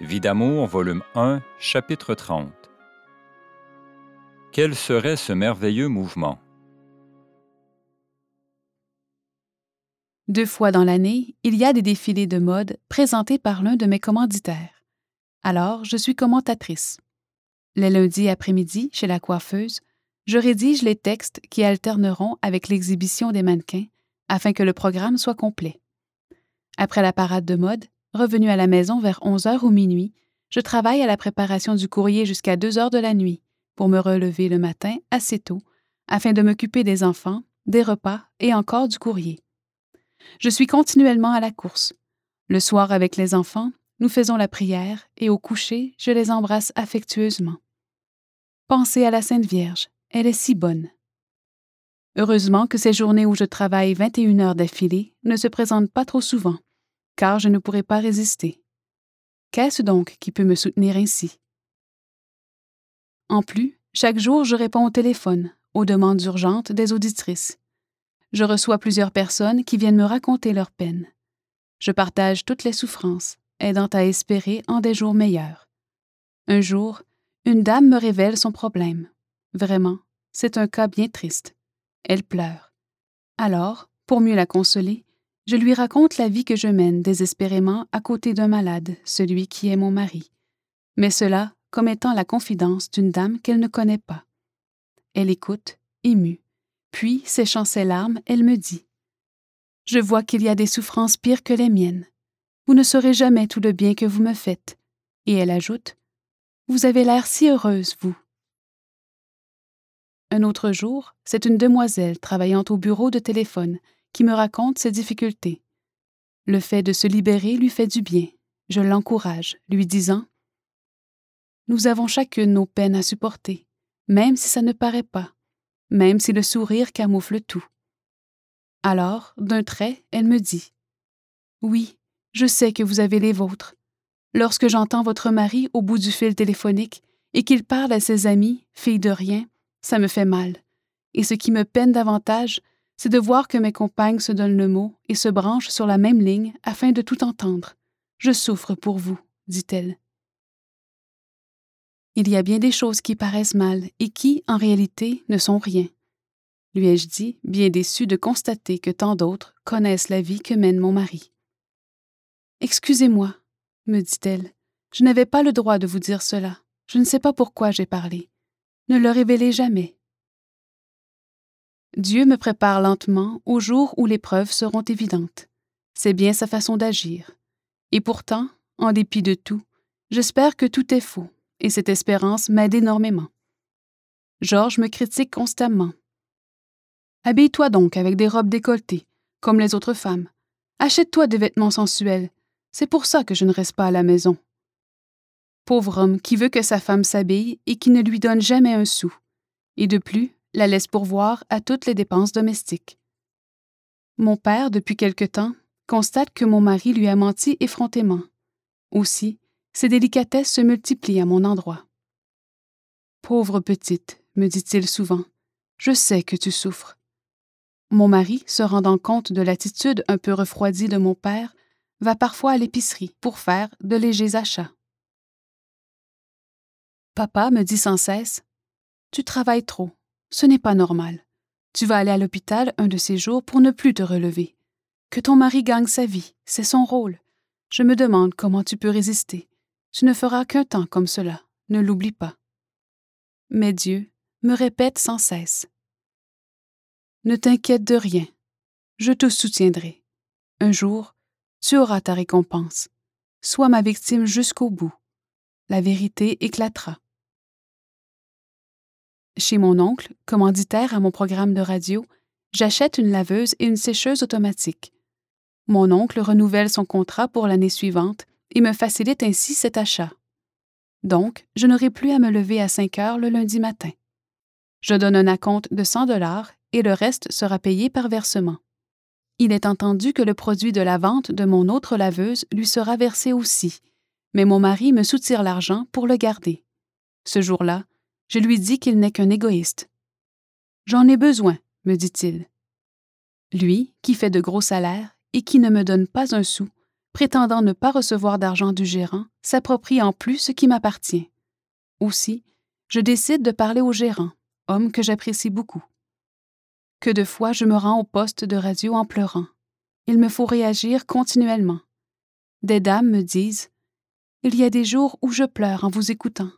Vie d'amour, volume 1, chapitre 30. Quel serait ce merveilleux mouvement? Deux fois dans l'année, il y a des défilés de mode présentés par l'un de mes commanditaires. Alors, je suis commentatrice. Les lundis après-midi, chez la coiffeuse, je rédige les textes qui alterneront avec l'exhibition des mannequins afin que le programme soit complet. Après la parade de mode, revenu à la maison vers 11 heures ou minuit, je travaille à la préparation du courrier jusqu'à 2 heures de la nuit pour me relever le matin assez tôt afin de m'occuper des enfants, des repas et encore du courrier. Je suis continuellement à la course. Le soir avec les enfants, nous faisons la prière et au coucher, je les embrasse affectueusement. Pensez à la Sainte Vierge, elle est si bonne. Heureusement que ces journées où je travaille 21 heures d'affilée ne se présentent pas trop souvent, car je ne pourrais pas résister. Qu'est-ce donc qui peut me soutenir ainsi? En plus, chaque jour, je réponds au téléphone, aux demandes urgentes des auditrices. Je reçois plusieurs personnes qui viennent me raconter leurs peines. Je partage toutes les souffrances, aidant à espérer en des jours meilleurs. Un jour, une dame me révèle son problème. Vraiment, c'est un cas bien triste. Elle pleure. Alors, pour mieux la consoler, je lui raconte la vie que je mène désespérément à côté d'un malade, celui qui est mon mari. Mais cela comme étant la confidence d'une dame qu'elle ne connaît pas. Elle écoute, émue. Puis, séchant ses larmes, elle me dit Je vois qu'il y a des souffrances pires que les miennes. Vous ne saurez jamais tout le bien que vous me faites. Et elle ajoute Vous avez l'air si heureuse, vous. Un autre jour, c'est une demoiselle travaillant au bureau de téléphone qui me raconte ses difficultés. Le fait de se libérer lui fait du bien. Je l'encourage, lui disant Nous avons chacune nos peines à supporter, même si ça ne paraît pas, même si le sourire camoufle tout. Alors, d'un trait, elle me dit Oui, je sais que vous avez les vôtres. Lorsque j'entends votre mari au bout du fil téléphonique et qu'il parle à ses amis, filles de rien, ça me fait mal. Et ce qui me peine davantage, c'est de voir que mes compagnes se donnent le mot et se branchent sur la même ligne afin de tout entendre. Je souffre pour vous, dit-elle. Il y a bien des choses qui paraissent mal et qui, en réalité, ne sont rien. Lui ai-je dit, bien déçu de constater que tant d'autres connaissent la vie que mène mon mari. Excusez-moi, me dit-elle, je n'avais pas le droit de vous dire cela. Je ne sais pas pourquoi j'ai parlé. Ne le révélez jamais. Dieu me prépare lentement au jour où les preuves seront évidentes. C'est bien sa façon d'agir. Et pourtant, en dépit de tout, j'espère que tout est faux, et cette espérance m'aide énormément. Georges me critique constamment. Habille-toi donc avec des robes décolletées, comme les autres femmes. Achète-toi des vêtements sensuels. C'est pour ça que je ne reste pas à la maison. Pauvre homme qui veut que sa femme s'habille et qui ne lui donne jamais un sou, et de plus, la laisse pourvoir à toutes les dépenses domestiques. Mon père, depuis quelque temps, constate que mon mari lui a menti effrontément. Aussi, ses délicatesses se multiplient à mon endroit. Pauvre petite, me dit-il souvent, je sais que tu souffres. Mon mari, se rendant compte de l'attitude un peu refroidie de mon père, va parfois à l'épicerie pour faire de légers achats. Papa me dit sans cesse Tu travailles trop, ce n'est pas normal. Tu vas aller à l'hôpital un de ces jours pour ne plus te relever. Que ton mari gagne sa vie, c'est son rôle. Je me demande comment tu peux résister. Tu ne feras qu'un temps comme cela, ne l'oublie pas. Mais Dieu me répète sans cesse. Ne t'inquiète de rien, je te soutiendrai. Un jour, tu auras ta récompense. Sois ma victime jusqu'au bout. La vérité éclatera. Chez mon oncle, commanditaire à mon programme de radio, j'achète une laveuse et une sécheuse automatique. Mon oncle renouvelle son contrat pour l'année suivante et me facilite ainsi cet achat. Donc, je n'aurai plus à me lever à 5 heures le lundi matin. Je donne un acompte de 100 dollars et le reste sera payé par versement. Il est entendu que le produit de la vente de mon autre laveuse lui sera versé aussi, mais mon mari me soutire l'argent pour le garder. Ce jour-là, je lui dis qu'il n'est qu'un égoïste. J'en ai besoin, me dit-il. Lui, qui fait de gros salaires et qui ne me donne pas un sou, prétendant ne pas recevoir d'argent du gérant, s'approprie en plus ce qui m'appartient. Aussi, je décide de parler au gérant, homme que j'apprécie beaucoup. Que de fois je me rends au poste de radio en pleurant. Il me faut réagir continuellement. Des dames me disent Il y a des jours où je pleure en vous écoutant.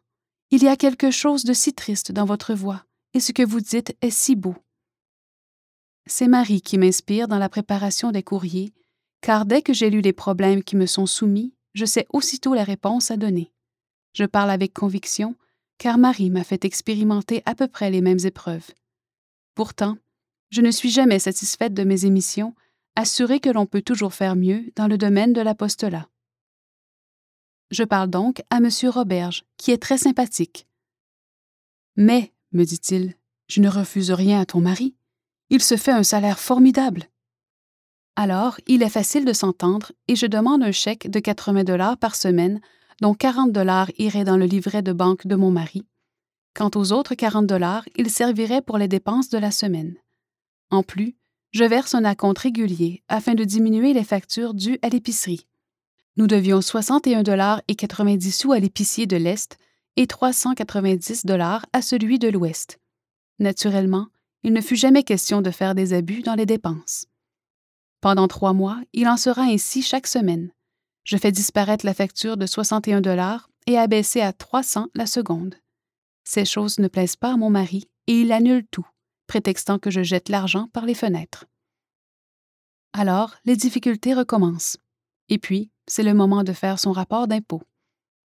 Il y a quelque chose de si triste dans votre voix, et ce que vous dites est si beau. C'est Marie qui m'inspire dans la préparation des courriers, car dès que j'ai lu les problèmes qui me sont soumis, je sais aussitôt la réponse à donner. Je parle avec conviction, car Marie m'a fait expérimenter à peu près les mêmes épreuves. Pourtant, je ne suis jamais satisfaite de mes émissions, assurée que l'on peut toujours faire mieux dans le domaine de l'apostolat. Je parle donc à M. Roberge, qui est très sympathique. Mais, me dit-il, je ne refuse rien à ton mari. Il se fait un salaire formidable. Alors, il est facile de s'entendre et je demande un chèque de 80 dollars par semaine, dont 40 dollars iraient dans le livret de banque de mon mari. Quant aux autres 40 dollars, ils serviraient pour les dépenses de la semaine. En plus, je verse un acompte régulier afin de diminuer les factures dues à l'épicerie. Nous devions 61 dollars et 90 sous à l'épicier de l'Est et 390 dollars à celui de l'Ouest. Naturellement, il ne fut jamais question de faire des abus dans les dépenses. Pendant trois mois, il en sera ainsi chaque semaine. Je fais disparaître la facture de 61 dollars et abaisser à 300 la seconde. Ces choses ne plaisent pas à mon mari et il annule tout, prétextant que je jette l'argent par les fenêtres. Alors, les difficultés recommencent. Et puis, c'est le moment de faire son rapport d'impôt.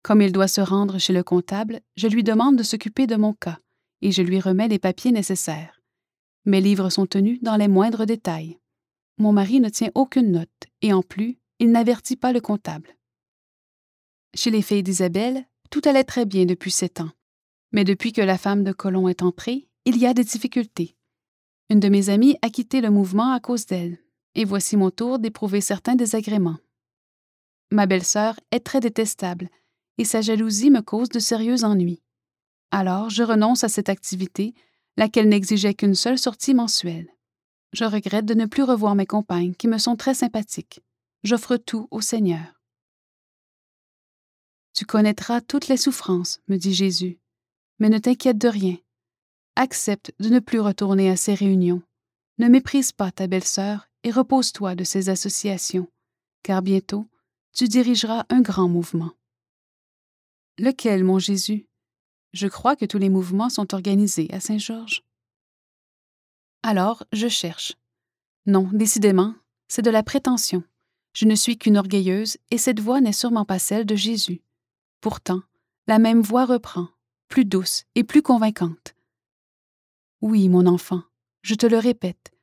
Comme il doit se rendre chez le comptable, je lui demande de s'occuper de mon cas et je lui remets les papiers nécessaires. Mes livres sont tenus dans les moindres détails. Mon mari ne tient aucune note, et en plus, il n'avertit pas le comptable. Chez les filles d'Isabelle, tout allait très bien depuis sept ans. Mais depuis que la femme de Colomb est entrée, il y a des difficultés. Une de mes amies a quitté le mouvement à cause d'elle, et voici mon tour d'éprouver certains désagréments. Ma belle-sœur est très détestable, et sa jalousie me cause de sérieux ennuis. Alors, je renonce à cette activité, laquelle n'exigeait qu'une seule sortie mensuelle. Je regrette de ne plus revoir mes compagnes, qui me sont très sympathiques. J'offre tout au Seigneur. Tu connaîtras toutes les souffrances, me dit Jésus, mais ne t'inquiète de rien. Accepte de ne plus retourner à ces réunions. Ne méprise pas ta belle-sœur et repose-toi de ces associations, car bientôt tu dirigeras un grand mouvement. Lequel, mon Jésus? Je crois que tous les mouvements sont organisés à Saint-Georges. Alors, je cherche. Non, décidément, c'est de la prétention. Je ne suis qu'une orgueilleuse, et cette voix n'est sûrement pas celle de Jésus. Pourtant, la même voix reprend, plus douce et plus convaincante. Oui, mon enfant, je te le répète,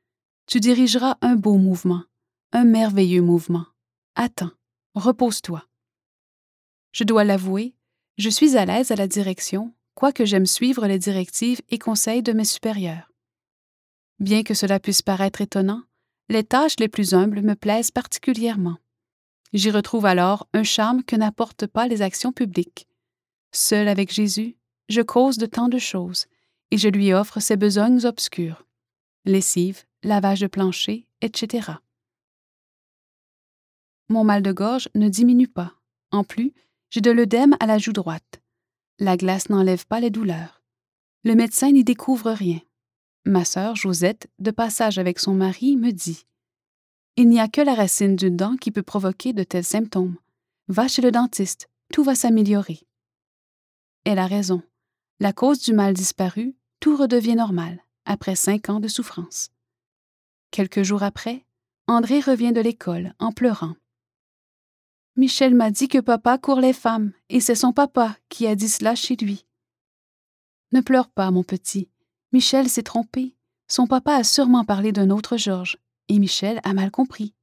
tu dirigeras un beau mouvement, un merveilleux mouvement. Attends, repose-toi. Je dois l'avouer, je suis à l'aise à la direction, quoique j'aime suivre les directives et conseils de mes supérieurs. Bien que cela puisse paraître étonnant, les tâches les plus humbles me plaisent particulièrement. J'y retrouve alors un charme que n'apportent pas les actions publiques. Seul avec Jésus, je cause de tant de choses, et je lui offre ses besognes obscures. Lessive, lavage de plancher, etc. Mon mal de gorge ne diminue pas. En plus, j'ai de l'œdème à la joue droite. La glace n'enlève pas les douleurs. Le médecin n'y découvre rien. Ma sœur Josette, de passage avec son mari, me dit Il n'y a que la racine d'une dent qui peut provoquer de tels symptômes. Va chez le dentiste, tout va s'améliorer. Elle a raison. La cause du mal disparu, tout redevient normal, après cinq ans de souffrance. Quelques jours après, André revient de l'école en pleurant. Michel m'a dit que papa court les femmes, et c'est son papa qui a dit cela chez lui. Ne pleure pas, mon petit. Michel s'est trompé. Son papa a sûrement parlé d'un autre Georges, et Michel a mal compris.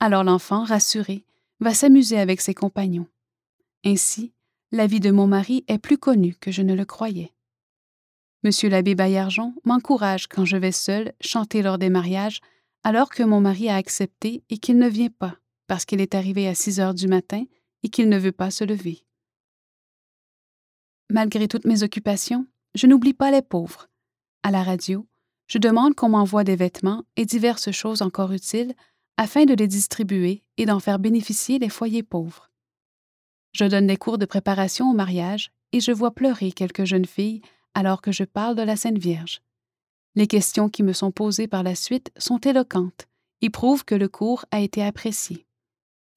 Alors l'enfant, rassuré, va s'amuser avec ses compagnons. Ainsi, la vie de mon mari est plus connue que je ne le croyais. Monsieur l'abbé Baillargeon m'encourage quand je vais seul chanter lors des mariages, alors que mon mari a accepté et qu'il ne vient pas, parce qu'il est arrivé à 6 heures du matin et qu'il ne veut pas se lever. Malgré toutes mes occupations, je n'oublie pas les pauvres. À la radio, je demande qu'on m'envoie des vêtements et diverses choses encore utiles afin de les distribuer et d'en faire bénéficier les foyers pauvres. Je donne des cours de préparation au mariage et je vois pleurer quelques jeunes filles alors que je parle de la Sainte Vierge. Les questions qui me sont posées par la suite sont éloquentes et prouvent que le cours a été apprécié.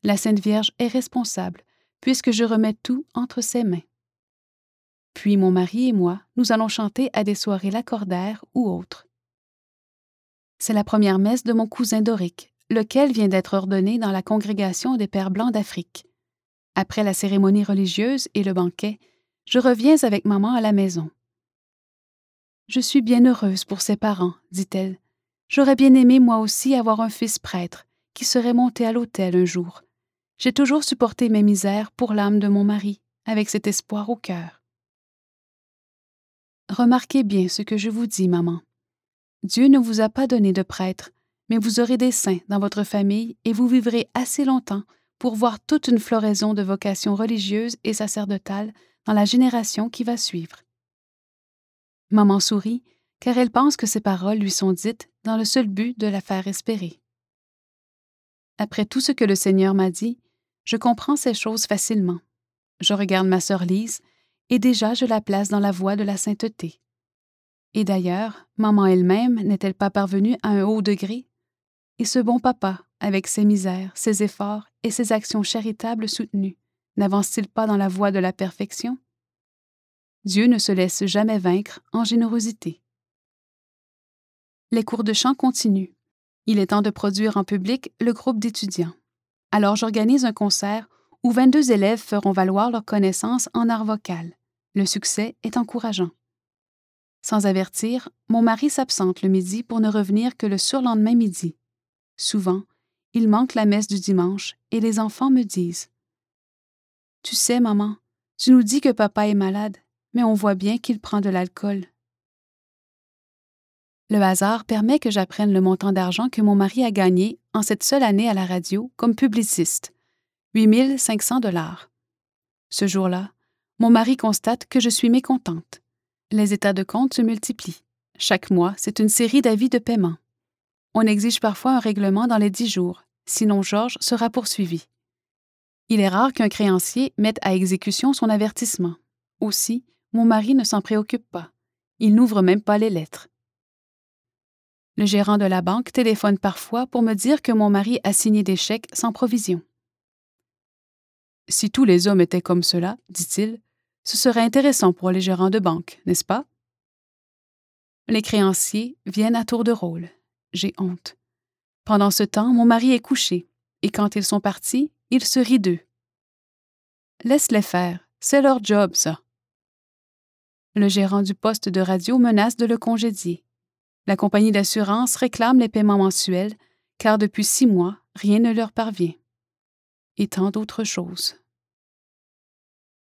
La Sainte Vierge est responsable, puisque je remets tout entre ses mains. Puis mon mari et moi, nous allons chanter à des soirées lacordaires ou autres. C'est la première messe de mon cousin Doric, lequel vient d'être ordonné dans la congrégation des Pères Blancs d'Afrique. Après la cérémonie religieuse et le banquet, je reviens avec maman à la maison. Je suis bien heureuse pour ses parents, dit-elle. J'aurais bien aimé moi aussi avoir un fils prêtre, qui serait monté à l'autel un jour. J'ai toujours supporté mes misères pour l'âme de mon mari, avec cet espoir au cœur. Remarquez bien ce que je vous dis, maman. Dieu ne vous a pas donné de prêtre, mais vous aurez des saints dans votre famille et vous vivrez assez longtemps pour voir toute une floraison de vocations religieuses et sacerdotales dans la génération qui va suivre. Maman sourit, car elle pense que ces paroles lui sont dites dans le seul but de la faire espérer. Après tout ce que le Seigneur m'a dit, je comprends ces choses facilement. Je regarde ma sœur Lise, et déjà je la place dans la voie de la sainteté. Et d'ailleurs, maman elle-même n'est-elle pas parvenue à un haut degré? Et ce bon papa, avec ses misères, ses efforts et ses actions charitables soutenues, n'avance-t-il pas dans la voie de la perfection? Dieu ne se laisse jamais vaincre en générosité. Les cours de chant continuent. Il est temps de produire en public le groupe d'étudiants. Alors j'organise un concert où 22 élèves feront valoir leurs connaissances en art vocal. Le succès est encourageant. Sans avertir, mon mari s'absente le midi pour ne revenir que le surlendemain midi. Souvent, il manque la messe du dimanche et les enfants me disent Tu sais, maman, tu nous dis que papa est malade, mais on voit bien qu'il prend de l'alcool. Le hasard permet que j'apprenne le montant d'argent que mon mari a gagné en cette seule année à la radio comme publiciste 8500 dollars. Ce jour-là, mon mari constate que je suis mécontente. Les états de compte se multiplient. Chaque mois, c'est une série d'avis de paiement. On exige parfois un règlement dans les dix jours, sinon Georges sera poursuivi. Il est rare qu'un créancier mette à exécution son avertissement. Aussi, mon mari ne s'en préoccupe pas. Il n'ouvre même pas les lettres. Le gérant de la banque téléphone parfois pour me dire que mon mari a signé des chèques sans provision. Si tous les hommes étaient comme cela, dit-il, ce serait intéressant pour les gérants de banque, n'est-ce pas? Les créanciers viennent à tour de rôle. J'ai honte. Pendant ce temps, mon mari est couché, et quand ils sont partis, il se rit d'eux. Laisse-les faire, c'est leur job, ça. Le gérant du poste de radio menace de le congédier. La compagnie d'assurance réclame les paiements mensuels, car depuis six mois, rien ne leur parvient. Et tant d'autres choses.